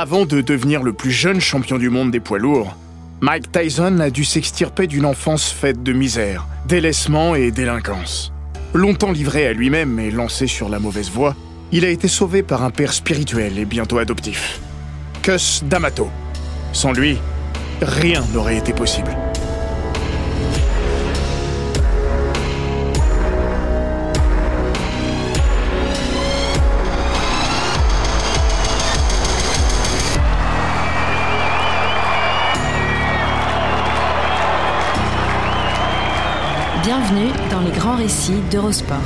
Avant de devenir le plus jeune champion du monde des poids lourds, Mike Tyson a dû s'extirper d'une enfance faite de misère, délaissement et délinquance. Longtemps livré à lui-même et lancé sur la mauvaise voie, il a été sauvé par un père spirituel et bientôt adoptif. Cus D'Amato. Sans lui, rien n'aurait été possible. Bienvenue dans les grands récits d'Eurosport.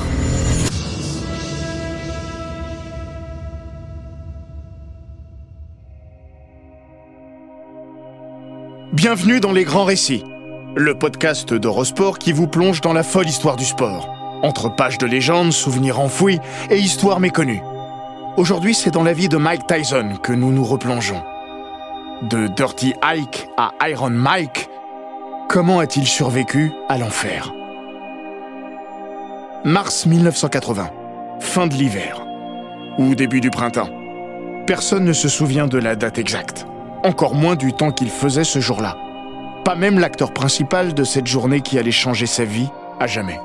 Bienvenue dans les grands récits, le podcast d'Eurosport qui vous plonge dans la folle histoire du sport, entre pages de légendes, souvenirs enfouis et histoires méconnues. Aujourd'hui, c'est dans la vie de Mike Tyson que nous nous replongeons. De Dirty Ike à Iron Mike, comment a-t-il survécu à l'enfer? Mars 1980, fin de l'hiver, ou début du printemps. Personne ne se souvient de la date exacte, encore moins du temps qu'il faisait ce jour-là. Pas même l'acteur principal de cette journée qui allait changer sa vie à jamais.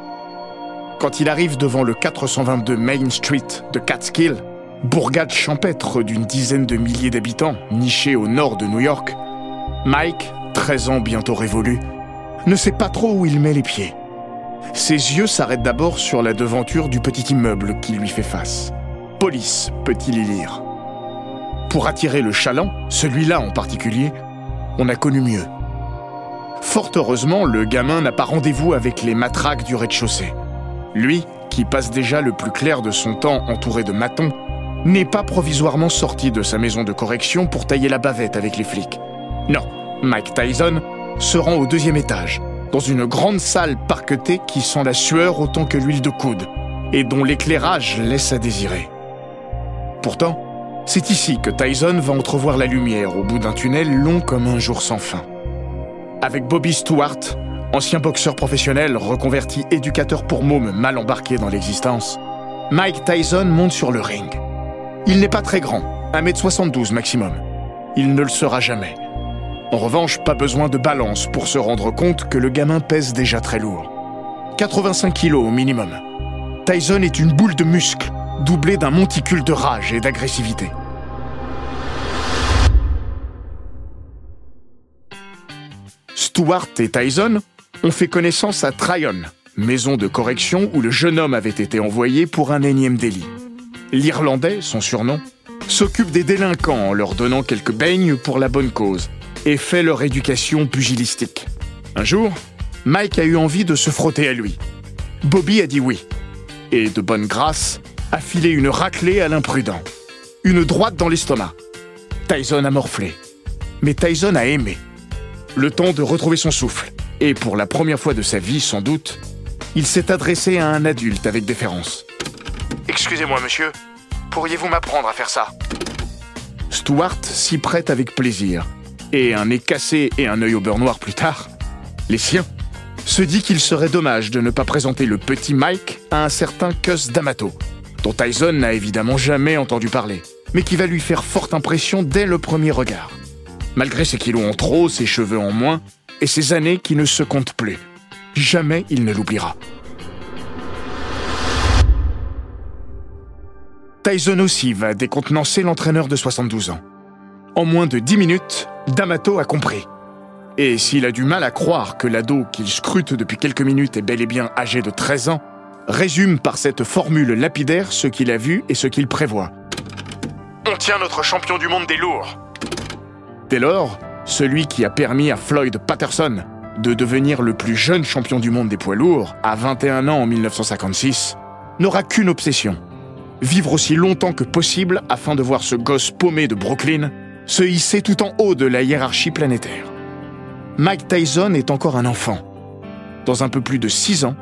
Quand il arrive devant le 422 Main Street de Catskill, bourgade champêtre d'une dizaine de milliers d'habitants, nichée au nord de New York, Mike, 13 ans bientôt révolu, ne sait pas trop où il met les pieds. Ses yeux s'arrêtent d'abord sur la devanture du petit immeuble qui lui fait face. Police, peut-il y lire? Pour attirer le chaland, celui-là en particulier, on a connu mieux. Fort heureusement, le gamin n'a pas rendez-vous avec les matraques du rez-de-chaussée. Lui, qui passe déjà le plus clair de son temps entouré de matons, n'est pas provisoirement sorti de sa maison de correction pour tailler la bavette avec les flics. Non, Mike Tyson se rend au deuxième étage, dans une grande salle parquetée qui sent la sueur autant que l'huile de coude, et dont l'éclairage laisse à désirer. Pourtant, c'est ici que Tyson va entrevoir la lumière au bout d'un tunnel long comme un jour sans fin. Avec Bobby Stewart, ancien boxeur professionnel reconverti éducateur pour mômes mal embarqué dans l'existence, Mike Tyson monte sur le ring. Il n'est pas très grand, 1m72 maximum. Il ne le sera jamais. En revanche, pas besoin de balance pour se rendre compte que le gamin pèse déjà très lourd. 85 kilos au minimum. Tyson est une boule de muscles, doublée d'un monticule de rage et d'agressivité. Stewart et Tyson ont fait connaissance à Tryon, maison de correction où le jeune homme avait été envoyé pour un énième délit. L'Irlandais, son surnom, s'occupe des délinquants en leur donnant quelques beignes pour la bonne cause et fait leur éducation pugilistique. Un jour, Mike a eu envie de se frotter à lui. Bobby a dit oui, et de bonne grâce, a filé une raclée à l'imprudent. Une droite dans l'estomac. Tyson a morflé. Mais Tyson a aimé. Le temps de retrouver son souffle. Et pour la première fois de sa vie, sans doute, il s'est adressé à un adulte avec déférence. Excusez-moi, monsieur, pourriez-vous m'apprendre à faire ça? Stuart s'y prête avec plaisir. Et un nez cassé et un œil au beurre noir plus tard, les siens, se dit qu'il serait dommage de ne pas présenter le petit Mike à un certain Cus D'Amato, dont Tyson n'a évidemment jamais entendu parler, mais qui va lui faire forte impression dès le premier regard. Malgré ses kilos en trop, ses cheveux en moins, et ses années qui ne se comptent plus. Jamais il ne l'oubliera. Tyson aussi va décontenancer l'entraîneur de 72 ans. En moins de 10 minutes, D'Amato a compris. Et s'il a du mal à croire que l'ado qu'il scrute depuis quelques minutes est bel et bien âgé de 13 ans, résume par cette formule lapidaire ce qu'il a vu et ce qu'il prévoit. On tient notre champion du monde des lourds. Dès lors, celui qui a permis à Floyd Patterson de devenir le plus jeune champion du monde des poids lourds à 21 ans en 1956, n'aura qu'une obsession. Vivre aussi longtemps que possible afin de voir ce gosse paumé de Brooklyn se hisser tout en haut de la hiérarchie planétaire. Mike Tyson est encore un enfant. Dans un peu plus de six ans,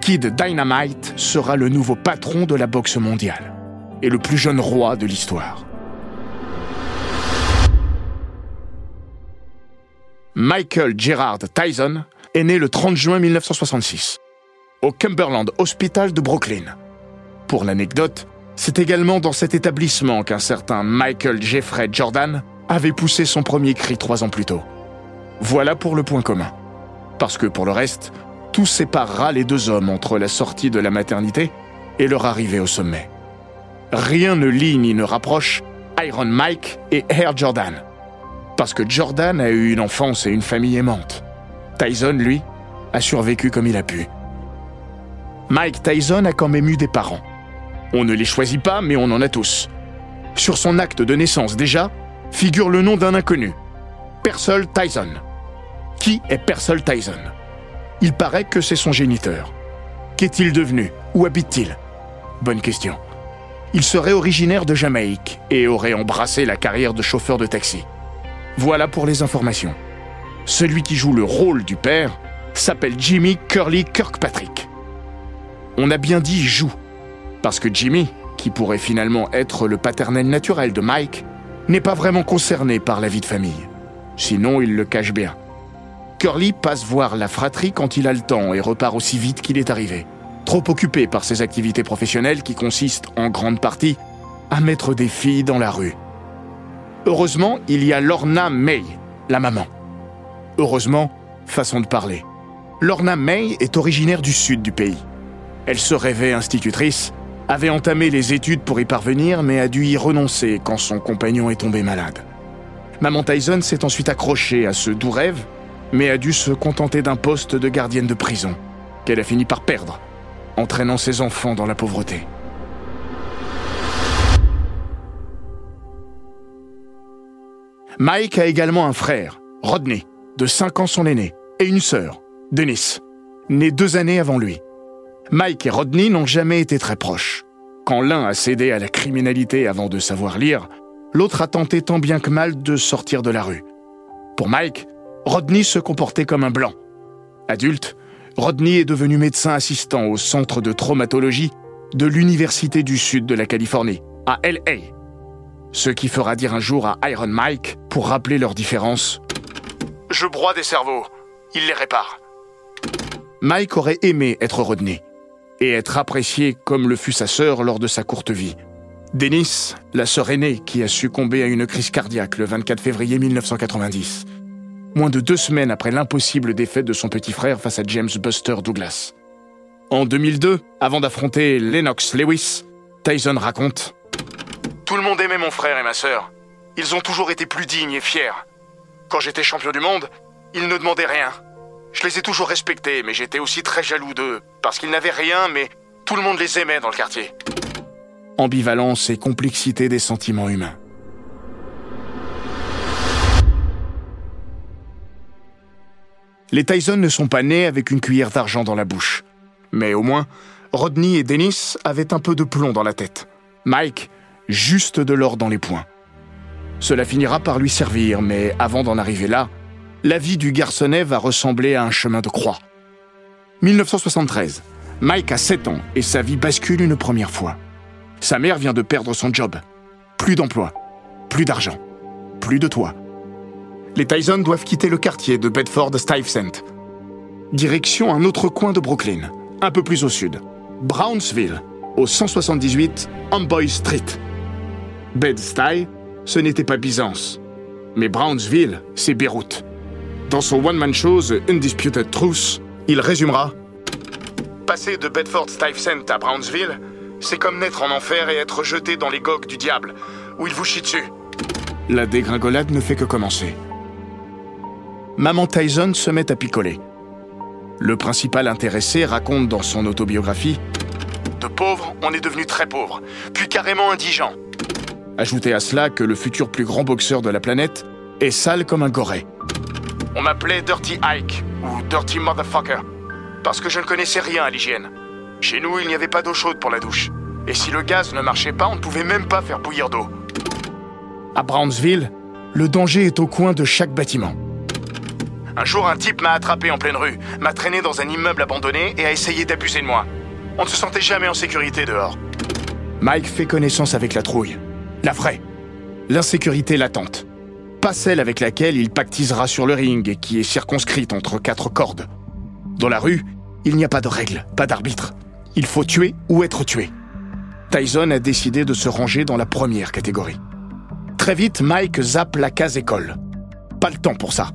Kid Dynamite sera le nouveau patron de la boxe mondiale et le plus jeune roi de l'histoire. Michael Gerard Tyson est né le 30 juin 1966 au Cumberland Hospital de Brooklyn. Pour l'anecdote, C'est également dans cet établissement qu'un certain Michael Jeffrey Jordan avait poussé son premier cri trois ans plus tôt. Voilà pour le point commun. Parce que pour le reste, tout séparera les deux hommes entre la sortie de la maternité et leur arrivée au sommet. Rien ne lie ni ne rapproche Iron Mike et Air Jordan. Parce que Jordan a eu une enfance et une famille aimante. Tyson, lui, a survécu comme il a pu. Mike Tyson a quand même eu des parents. On ne les choisit pas, mais on en a tous. Sur son acte de naissance déjà, figure le nom d'un inconnu, Persol Tyson. Qui est Persol Tyson? Il paraît que c'est son géniteur. Qu'est-il devenu? Où habite-t-il? Bonne question. Il serait originaire de Jamaïque et aurait embrassé la carrière de chauffeur de taxi. Voilà pour les informations. Celui qui joue le rôle du père s'appelle Jimmy Curly Kirkpatrick. On a bien dit joue, parce que Jimmy, qui pourrait finalement être le paternel naturel de Mike, n'est pas vraiment concerné par la vie de famille. Sinon, il le cache bien. Curly passe voir la fratrie quand il a le temps et repart aussi vite qu'il est arrivé. Trop occupé par ses activités professionnelles qui consistent en grande partie à mettre des filles dans la rue. Heureusement, il y a Lorna May, la maman. Heureusement, façon de parler. Lorna May est originaire du sud du pays. Elle se rêvait institutrice, avait entamé les études pour y parvenir, mais a dû y renoncer quand son compagnon est tombé malade. Maman Tyson s'est ensuite accrochée à ce doux rêve, mais a dû se contenter d'un poste de gardienne de prison, qu'elle a fini par perdre, entraînant ses enfants dans la pauvreté. Mike a également un frère, Rodney, de 5 ans son aîné, et une sœur, Denise, née deux années avant lui. Mike et Rodney n'ont jamais été très proches. Quand l'un a cédé à la criminalité avant de savoir lire, l'autre a tenté tant bien que mal de sortir de la rue. Pour Mike, Rodney se comportait comme un blanc. Adulte, Rodney est devenu médecin assistant au centre de traumatologie de l'Université du Sud de la Californie, à LA. Ce qui fera dire un jour à Iron Mike, pour rappeler leurs différences, Je broie des cerveaux, il les répare. Mike aurait aimé être Rodney et être apprécié comme le fut sa sœur lors de sa courte vie. Dennis, la sœur aînée qui a succombé à une crise cardiaque le 24 février 1990, moins de deux semaines après l'impossible défaite de son petit frère face à James Buster Douglas. En 2002, avant d'affronter Lennox Lewis, Tyson raconte Tout le monde aimait mon frère et ma sœur. Ils ont toujours été plus dignes et fiers. Quand j'étais champion du monde, ils ne demandaient rien. Je les ai toujours respectés, mais j'étais aussi très jaloux d'eux, parce qu'ils n'avaient rien, mais tout le monde les aimait dans le quartier. Ambivalence et complexité des sentiments humains. Les Tyson ne sont pas nés avec une cuillère d'argent dans la bouche. Mais au moins, Rodney et Dennis avaient un peu de plomb dans la tête. Mike, juste de l'or dans les poings. Cela finira par lui servir, mais avant d'en arriver là, la vie du garçonnet va ressembler à un chemin de croix. 1973. Mike a 7 ans et sa vie bascule une première fois. Sa mère vient de perdre son job. Plus d'emploi, plus d'argent, plus de toit. Les Tyson doivent quitter le quartier de Bedford-Stuyvesant. Direction un autre coin de Brooklyn, un peu plus au sud. Brownsville, au 178 Amboy Street. Bed-Stuy, ce n'était pas Byzance. Mais Brownsville, c'est Beyrouth. Dans son one-man show The Undisputed Truth, il résumera Passer de Bedford-Stuyvesant à Brownsville, c'est comme naître en enfer et être jeté dans les gogues du diable, où il vous chie dessus. La dégringolade ne fait que commencer. Maman Tyson se met à picoler. Le principal intéressé raconte dans son autobiographie De pauvre, on est devenu très pauvre, puis carrément indigent. Ajoutez à cela que le futur plus grand boxeur de la planète est sale comme un goret. On m'appelait Dirty Ike ou Dirty Motherfucker parce que je ne connaissais rien à l'hygiène. Chez nous, il n'y avait pas d'eau chaude pour la douche. Et si le gaz ne marchait pas, on ne pouvait même pas faire bouillir d'eau. À Brownsville, le danger est au coin de chaque bâtiment. Un jour, un type m'a attrapé en pleine rue, m'a traîné dans un immeuble abandonné et a essayé d'abuser de moi. On ne se sentait jamais en sécurité dehors. Mike fait connaissance avec la trouille, la vraie, l'insécurité latente pas celle avec laquelle il pactisera sur le ring et qui est circonscrite entre quatre cordes. Dans la rue, il n'y a pas de règles, pas d'arbitre. Il faut tuer ou être tué. Tyson a décidé de se ranger dans la première catégorie. Très vite, Mike zappe la case école. Pas le temps pour ça.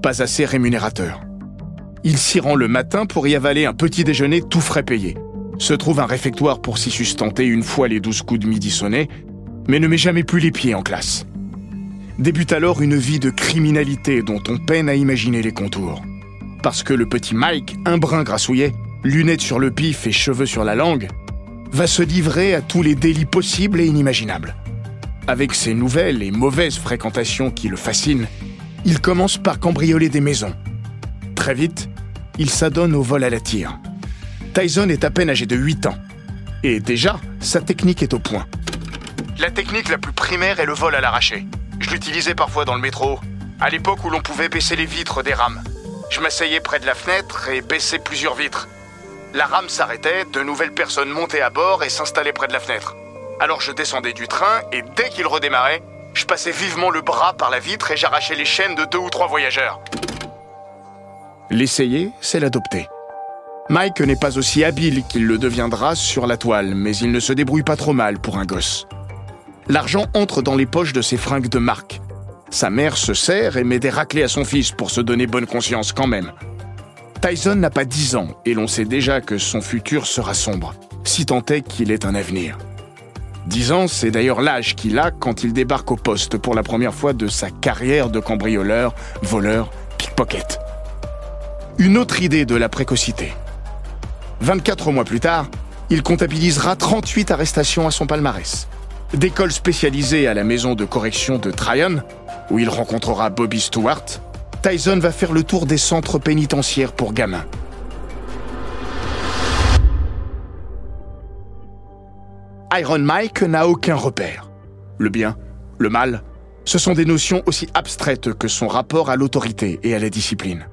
Pas assez rémunérateur. Il s'y rend le matin pour y avaler un petit déjeuner tout frais payé. Se trouve un réfectoire pour s'y sustenter une fois les douze coups de midi sonnés, mais ne met jamais plus les pieds en classe. Débute alors une vie de criminalité dont on peine à imaginer les contours. Parce que le petit Mike, un brin grassouillet, lunettes sur le pif et cheveux sur la langue, va se livrer à tous les délits possibles et inimaginables. Avec ses nouvelles et mauvaises fréquentations qui le fascinent, il commence par cambrioler des maisons. Très vite, il s'adonne au vol à la tire. Tyson est à peine âgé de 8 ans. Et déjà, sa technique est au point. La technique la plus primaire est le vol à l'arraché. Je l'utilisais parfois dans le métro, à l'époque où l'on pouvait baisser les vitres des rames. Je m'asseyais près de la fenêtre et baissais plusieurs vitres. La rame s'arrêtait, de nouvelles personnes montaient à bord et s'installaient près de la fenêtre. Alors je descendais du train et dès qu'il redémarrait, je passais vivement le bras par la vitre et j'arrachais les chaînes de deux ou trois voyageurs. L'essayer, c'est l'adopter. Mike n'est pas aussi habile qu'il le deviendra sur la toile, mais il ne se débrouille pas trop mal pour un gosse. L'argent entre dans les poches de ses fringues de marque. Sa mère se sert et met des raclés à son fils pour se donner bonne conscience quand même. Tyson n'a pas 10 ans et l'on sait déjà que son futur sera sombre, si tant est qu'il ait un avenir. 10 ans, c'est d'ailleurs l'âge qu'il a quand il débarque au poste pour la première fois de sa carrière de cambrioleur, voleur, pickpocket. Une autre idée de la précocité. 24 mois plus tard, il comptabilisera 38 arrestations à son palmarès. D'école spécialisée à la maison de correction de Tryon, où il rencontrera Bobby Stewart, Tyson va faire le tour des centres pénitentiaires pour gamins. Iron Mike n'a aucun repère. Le bien, le mal, ce sont des notions aussi abstraites que son rapport à l'autorité et à la discipline.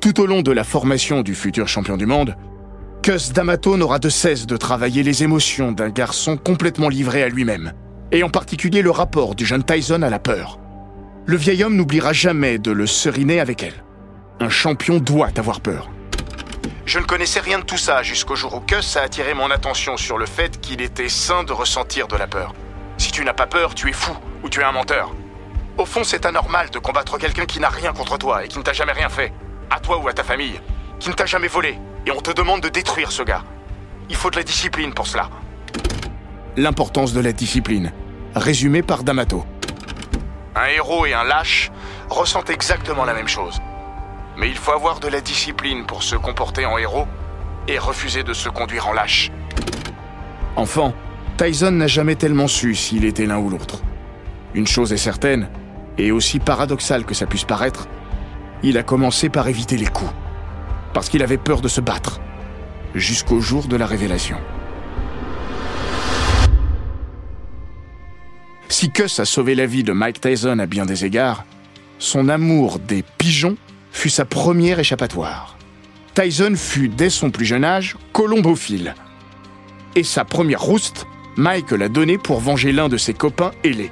Tout au long de la formation du futur champion du monde, Cus D'Amato n'aura de cesse de travailler les émotions d'un garçon complètement livré à lui-même, et en particulier le rapport du jeune Tyson à la peur. Le vieil homme n'oubliera jamais de le seriner avec elle. Un champion doit avoir peur. Je ne connaissais rien de tout ça jusqu'au jour où Cus a attiré mon attention sur le fait qu'il était sain de ressentir de la peur. Si tu n'as pas peur, tu es fou ou tu es un menteur. Au fond, c'est anormal de combattre quelqu'un qui n'a rien contre toi et qui ne t'a jamais rien fait, à toi ou à ta famille, qui ne t'a jamais volé, et on te demande de détruire ce gars. Il faut de la discipline pour cela. L'importance de la discipline, résumée par D'Amato. Un héros et un lâche ressentent exactement la même chose. Mais il faut avoir de la discipline pour se comporter en héros et refuser de se conduire en lâche. Enfant, Tyson n'a jamais tellement su s'il était l'un ou l'autre. Une chose est certaine, et aussi paradoxale que ça puisse paraître, il a commencé par éviter les coups parce qu'il avait peur de se battre, jusqu'au jour de la révélation. Si Cuss a sauvé la vie de Mike Tyson à bien des égards, son amour des pigeons fut sa première échappatoire. Tyson fut dès son plus jeune âge colombophile. Et sa première rouste, Mike l'a donnée pour venger l'un de ses copains ailés.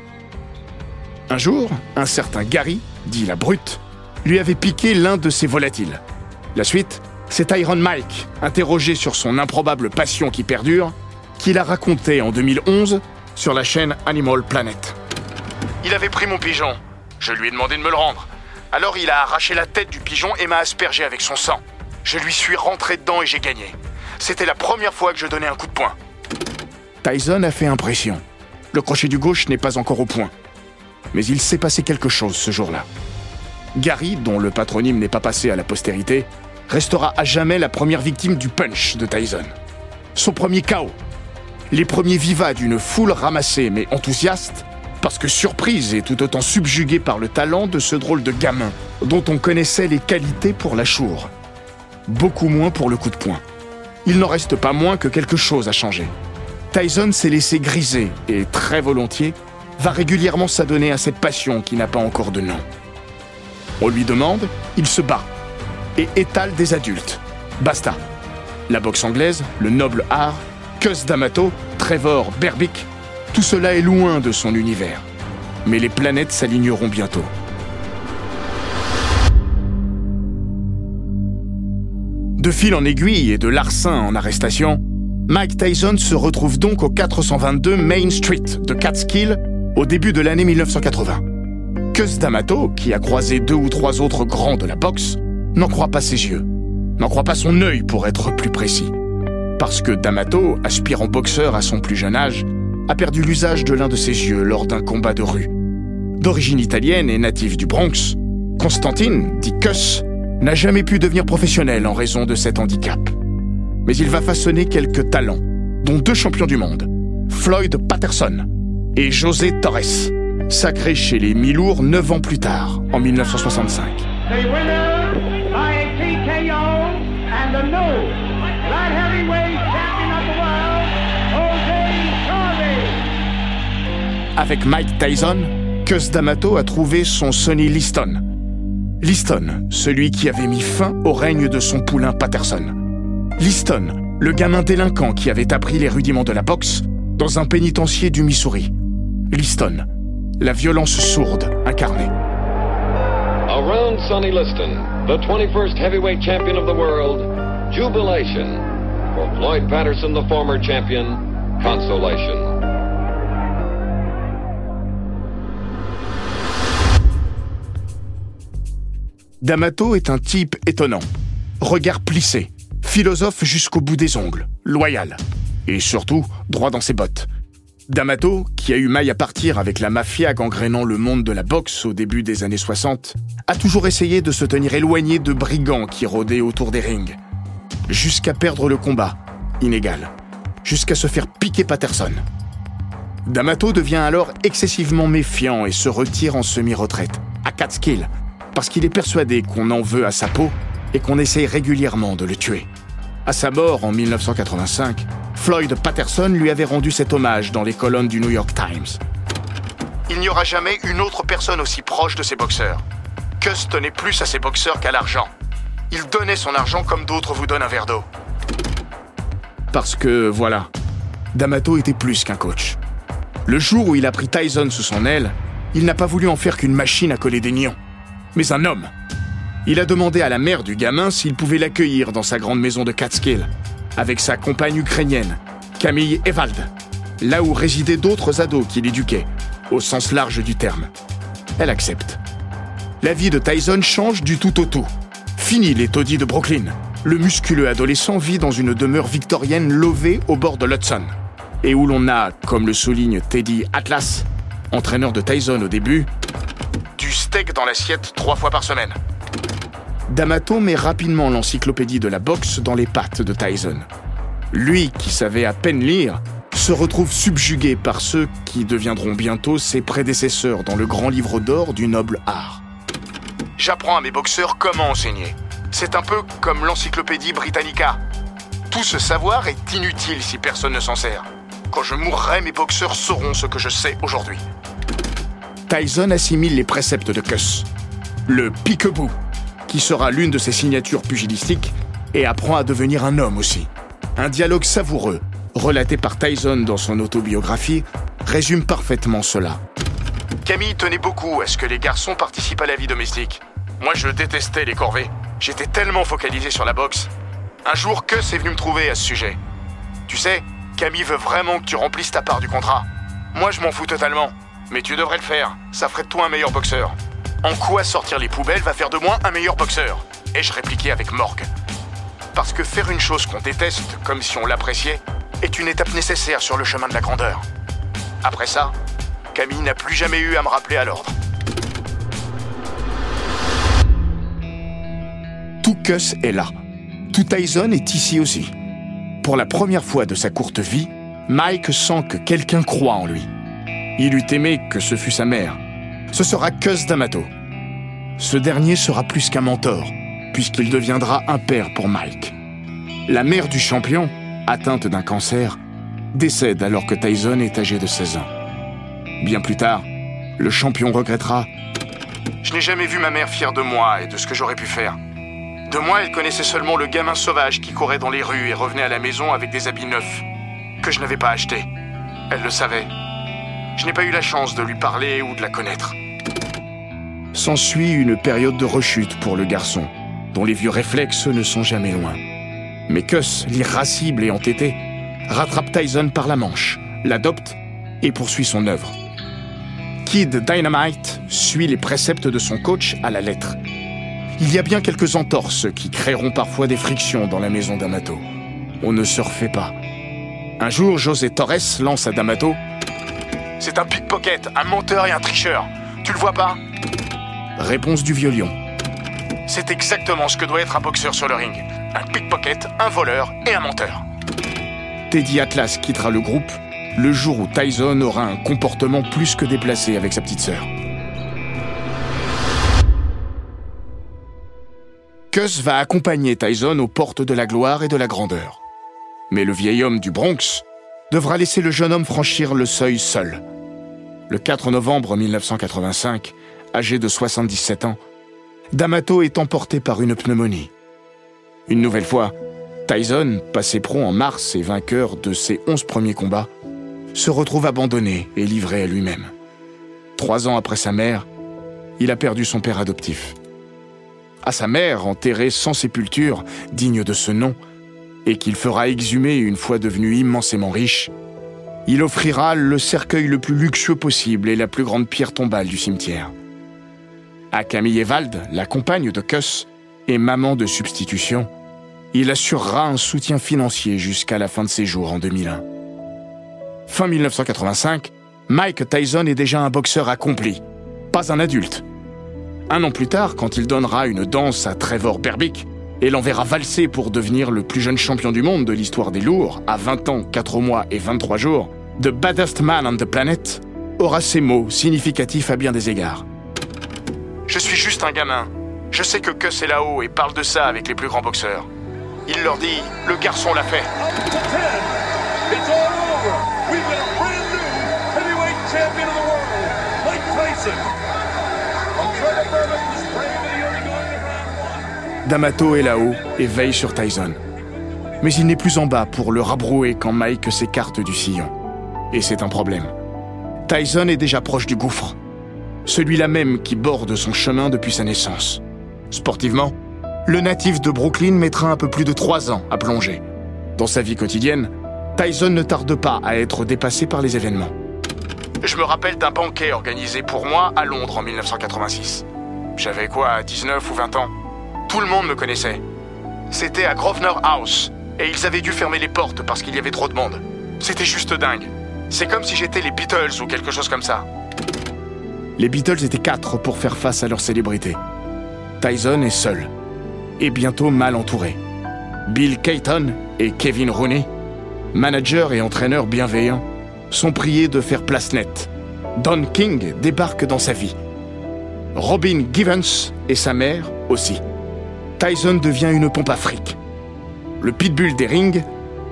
Un jour, un certain Gary, dit la brute, lui avait piqué l'un de ses volatiles. La suite, c'est Iron Mike, interrogé sur son improbable passion qui perdure, qu'il a raconté en 2011 sur la chaîne Animal Planet. Il avait pris mon pigeon. Je lui ai demandé de me le rendre. Alors il a arraché la tête du pigeon et m'a aspergé avec son sang. Je lui suis rentré dedans et j'ai gagné. C'était la première fois que je donnais un coup de poing. Tyson a fait impression. Le crochet du gauche n'est pas encore au point. Mais il s'est passé quelque chose ce jour-là. Gary, dont le patronyme n'est pas passé à la postérité, restera à jamais la première victime du punch de Tyson. Son premier chaos. Les premiers vivas d'une foule ramassée mais enthousiaste, parce que surprise et tout autant subjuguée par le talent de ce drôle de gamin, dont on connaissait les qualités pour la chour. Beaucoup moins pour le coup de poing. Il n'en reste pas moins que quelque chose a changé. Tyson s'est laissé griser et, très volontiers, va régulièrement s'adonner à cette passion qui n'a pas encore de nom. On lui demande, il se bat et étale des adultes. Basta. La boxe anglaise, le noble art, Cus D'Amato, Trevor Berbick, tout cela est loin de son univers. Mais les planètes s'aligneront bientôt. De fil en aiguille et de larcin en arrestation, Mike Tyson se retrouve donc au 422 Main Street de Catskill au début de l'année 1980. Cus D'Amato, qui a croisé deux ou trois autres grands de la boxe, n'en croit pas ses yeux, n'en croit pas son œil pour être plus précis. Parce que D'Amato, aspirant boxeur à son plus jeune âge, a perdu l'usage de l'un de ses yeux lors d'un combat de rue. D'origine italienne et native du Bronx, Constantine, dit Cus, n'a jamais pu devenir professionnel en raison de cet handicap. Mais il va façonner quelques talents, dont deux champions du monde, Floyd Patterson et José Torres, sacrés chez les Milours neuf ans plus tard, en 1965. Avec Mike Tyson, Cus D'Amato a trouvé son Sonny Liston. Liston, celui qui avait mis fin au règne de son poulain Patterson. Liston, le gamin délinquant qui avait appris les rudiments de la boxe dans un pénitencier du Missouri. Liston, la violence sourde incarnée. Around Sonny Liston, the 21st heavyweight champion of the world, jubilation. For Floyd Patterson, the former champion, consolation. D'Amato est un type étonnant. Regard plissé, philosophe jusqu'au bout des ongles, loyal. Et surtout, droit dans ses bottes. D'Amato, qui a eu maille à partir avec la mafia gangrénant le monde de la boxe au début des années 60, a toujours essayé de se tenir éloigné de brigands qui rôdaient autour des rings. Jusqu'à perdre le combat, inégal. Jusqu'à se faire piquer Patterson. D'Amato devient alors excessivement méfiant et se retire en semi-retraite, à Catskill, parce qu'il est persuadé qu'on en veut à sa peau et qu'on essaye régulièrement de le tuer. À sa mort en 1985, Floyd Patterson lui avait rendu cet hommage dans les colonnes du New York Times. Il n'y aura jamais une autre personne aussi proche de ses boxeurs. Cus tenait plus à ses boxeurs qu'à l'argent. Il donnait son argent comme d'autres vous donnent un verre d'eau. Parce que, voilà, D'Amato était plus qu'un coach. Le jour où il a pris Tyson sous son aile, il n'a pas voulu en faire qu'une machine à coller des nions mais un homme. Il a demandé à la mère du gamin s'il pouvait l'accueillir dans sa grande maison de Catskill, avec sa compagne ukrainienne, Camille Evald, là où résidaient d'autres ados qu'il éduquait, au sens large du terme. Elle accepte. La vie de Tyson change du tout au tout. Fini les taudis de Brooklyn. Le musculeux adolescent vit dans une demeure victorienne lovée au bord de l'Hudson, et où l'on a, comme le souligne Teddy Atlas, entraîneur de Tyson au début, steak dans l'assiette trois fois par semaine. D'Amato met rapidement l'encyclopédie de la boxe dans les pattes de Tyson. Lui, qui savait à peine lire, se retrouve subjugué par ceux qui deviendront bientôt ses prédécesseurs dans le grand livre d'or du noble art. J'apprends à mes boxeurs comment enseigner. C'est un peu comme l'encyclopédie Britannica. Tout ce savoir est inutile si personne ne s'en sert. Quand je mourrai, mes boxeurs sauront ce que je sais aujourd'hui. Tyson assimile les préceptes de Cuss. Le pique-bout, qui sera l'une de ses signatures pugilistiques, et apprend à devenir un homme aussi. Un dialogue savoureux, relaté par Tyson dans son autobiographie, résume parfaitement cela. Camille tenait beaucoup à ce que les garçons participent à la vie domestique? Moi, je détestais les corvées. J'étais tellement focalisé sur la boxe. Un jour, Cuss est venu me trouver à ce sujet. Tu sais, Camille veut vraiment que tu remplisses ta part du contrat. Moi, je m'en fous totalement. Mais tu devrais le faire, ça ferait de toi un meilleur boxeur. En quoi sortir les poubelles va faire de moi un meilleur boxeur Ai-je répliqué avec morgue. Parce que faire une chose qu'on déteste, comme si on l'appréciait, est une étape nécessaire sur le chemin de la grandeur. Après ça, Camille n'a plus jamais eu à me rappeler à l'ordre. Tout Cuss est là. Tout Tyson est ici aussi. Pour la première fois de sa courte vie, Mike sent que quelqu'un croit en lui. Il eût aimé que ce fût sa mère. Ce sera Cus D'Amato. Ce dernier sera plus qu'un mentor, puisqu'il deviendra un père pour Mike. La mère du champion, atteinte d'un cancer, décède alors que Tyson est âgé de 16 ans. Bien plus tard, le champion regrettera Je n'ai jamais vu ma mère fière de moi et de ce que j'aurais pu faire. De moi, elle connaissait seulement le gamin sauvage qui courait dans les rues et revenait à la maison avec des habits neufs, que je n'avais pas achetés. Elle le savait je n'ai pas eu la chance de lui parler ou de la connaître. S'ensuit une période de rechute pour le garçon, dont les vieux réflexes ne sont jamais loin. Mais Cuss, l'irascible et entêté, rattrape Tyson par la manche, l'adopte et poursuit son œuvre. Kid Dynamite suit les préceptes de son coach à la lettre. Il y a bien quelques entorses qui créeront parfois des frictions dans la maison d'Amato. On ne se refait pas. Un jour, José Torres lance à D'Amato C'est un pickpocket, un menteur et un tricheur. Tu le vois pas Réponse du vieux C'est exactement ce que doit être un boxeur sur le ring. Un pickpocket, un voleur et un menteur. Teddy Atlas quittera le groupe le jour où Tyson aura un comportement plus que déplacé avec sa petite sœur. Cus va accompagner Tyson aux portes de la gloire et de la grandeur. Mais le vieil homme du Bronx devra laisser le jeune homme franchir le seuil seul. Le 4 novembre 1985, âgé de 77 ans, D'Amato est emporté par une pneumonie. Une nouvelle fois, Tyson, passé pro en mars et vainqueur de ses 11 premiers combats, se retrouve abandonné et livré à lui-même. Trois ans après sa mère, il a perdu son père adoptif. À sa mère, enterrée sans sépulture, digne de ce nom, et qu'il fera exhumer une fois devenu immensément riche, il offrira le cercueil le plus luxueux possible et la plus grande pierre tombale du cimetière. À Camille Evald, la compagne de Cuss et maman de substitution, il assurera un soutien financier jusqu'à la fin de ses jours en 2001. Fin 1985, Mike Tyson est déjà un boxeur accompli, pas un adulte. Un an plus tard, quand il donnera une danse à Trevor Berbick et l'enverra valser pour devenir le plus jeune champion du monde de l'histoire des lourds, à 20 ans, 4 mois et 23 jours, The Baddest Man on the Planet aura ces mots significatifs à bien des égards. Je suis juste un gamin. Je sais que Cuss est là-haut et parle de ça avec les plus grands boxeurs. Il leur dit, le garçon l'a fait. D'Amato est là-haut et veille sur Tyson. Mais il n'est plus en bas pour le rabrouer quand Mike s'écarte du sillon. Et c'est un problème. Tyson est déjà proche du gouffre. Celui-là même qui borde son chemin depuis sa naissance. Sportivement, le natif de Brooklyn mettra un peu plus de trois ans à plonger. Dans sa vie quotidienne, Tyson ne tarde pas à être dépassé par les événements. Je me rappelle d'un banquet organisé pour moi à Londres en 1986. J'avais quoi, 19 ou 20 ans? Tout le monde me connaissait. C'était à Grosvenor House, et ils avaient dû fermer les portes parce qu'il y avait trop de monde. C'était juste dingue. C'est comme si j'étais les Beatles ou quelque chose comme ça. Les Beatles étaient quatre pour faire face à leur célébrité. Tyson est seul, et bientôt mal entouré. Bill Caton et Kevin Rooney, manager et entraîneurs bienveillants, sont priés de faire place nette. Don King débarque dans sa vie. Robin Givens et sa mère aussi. Tyson devient une pompe à fric. Le pitbull des rings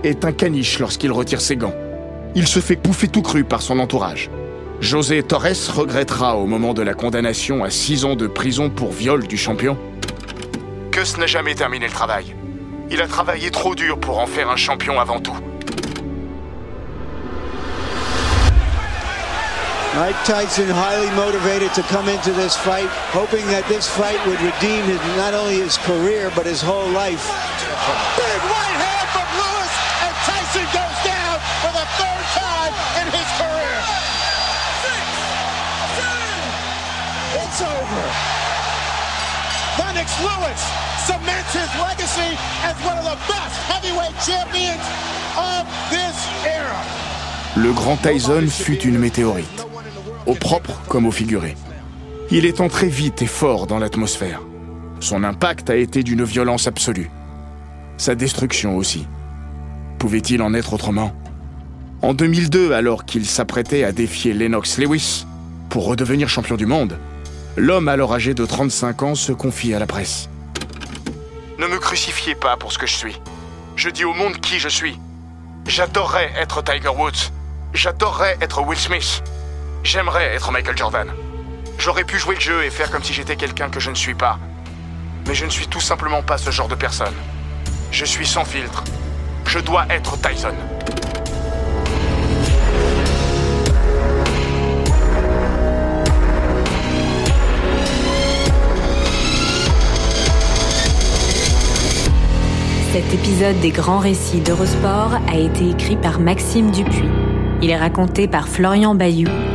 est un caniche lorsqu'il retire ses gants. Il se fait bouffer tout cru par son entourage. José Torres regrettera au moment de la condamnation à six ans de prison pour viol du champion que ce n'a jamais terminé le travail. Il a travaillé trop dur pour en faire un champion avant tout. Mike Tyson highly motivated to come into this fight, hoping that this fight would redeem his, not only his career, but his whole life. Big right hand from Lewis, and Tyson goes down for the third time in his career. Six, seven. It's over. Lennox Lewis cements his legacy as one of the best heavyweight champions of this era. Le grand Tyson fut une météorite au propre comme au figuré. Il est entré vite et fort dans l'atmosphère. Son impact a été d'une violence absolue. Sa destruction aussi. Pouvait-il en être autrement? En 2002, alors qu'il s'apprêtait à défier Lennox Lewis pour redevenir champion du monde, l'homme alors âgé de 35 ans se confie à la presse. Ne me crucifiez pas pour ce que je suis. Je dis au monde qui je suis. J'adorerais être Tiger Woods. J'adorerais être Will Smith. J'aimerais être Michael Jordan. J'aurais pu jouer le jeu et faire comme si j'étais quelqu'un que je ne suis pas. Mais je ne suis tout simplement pas ce genre de personne. Je suis sans filtre. Je dois être Tyson. Cet épisode des grands récits d'Eurosport a été écrit par Maxime Dupuis. Il est raconté par Florian Bayou,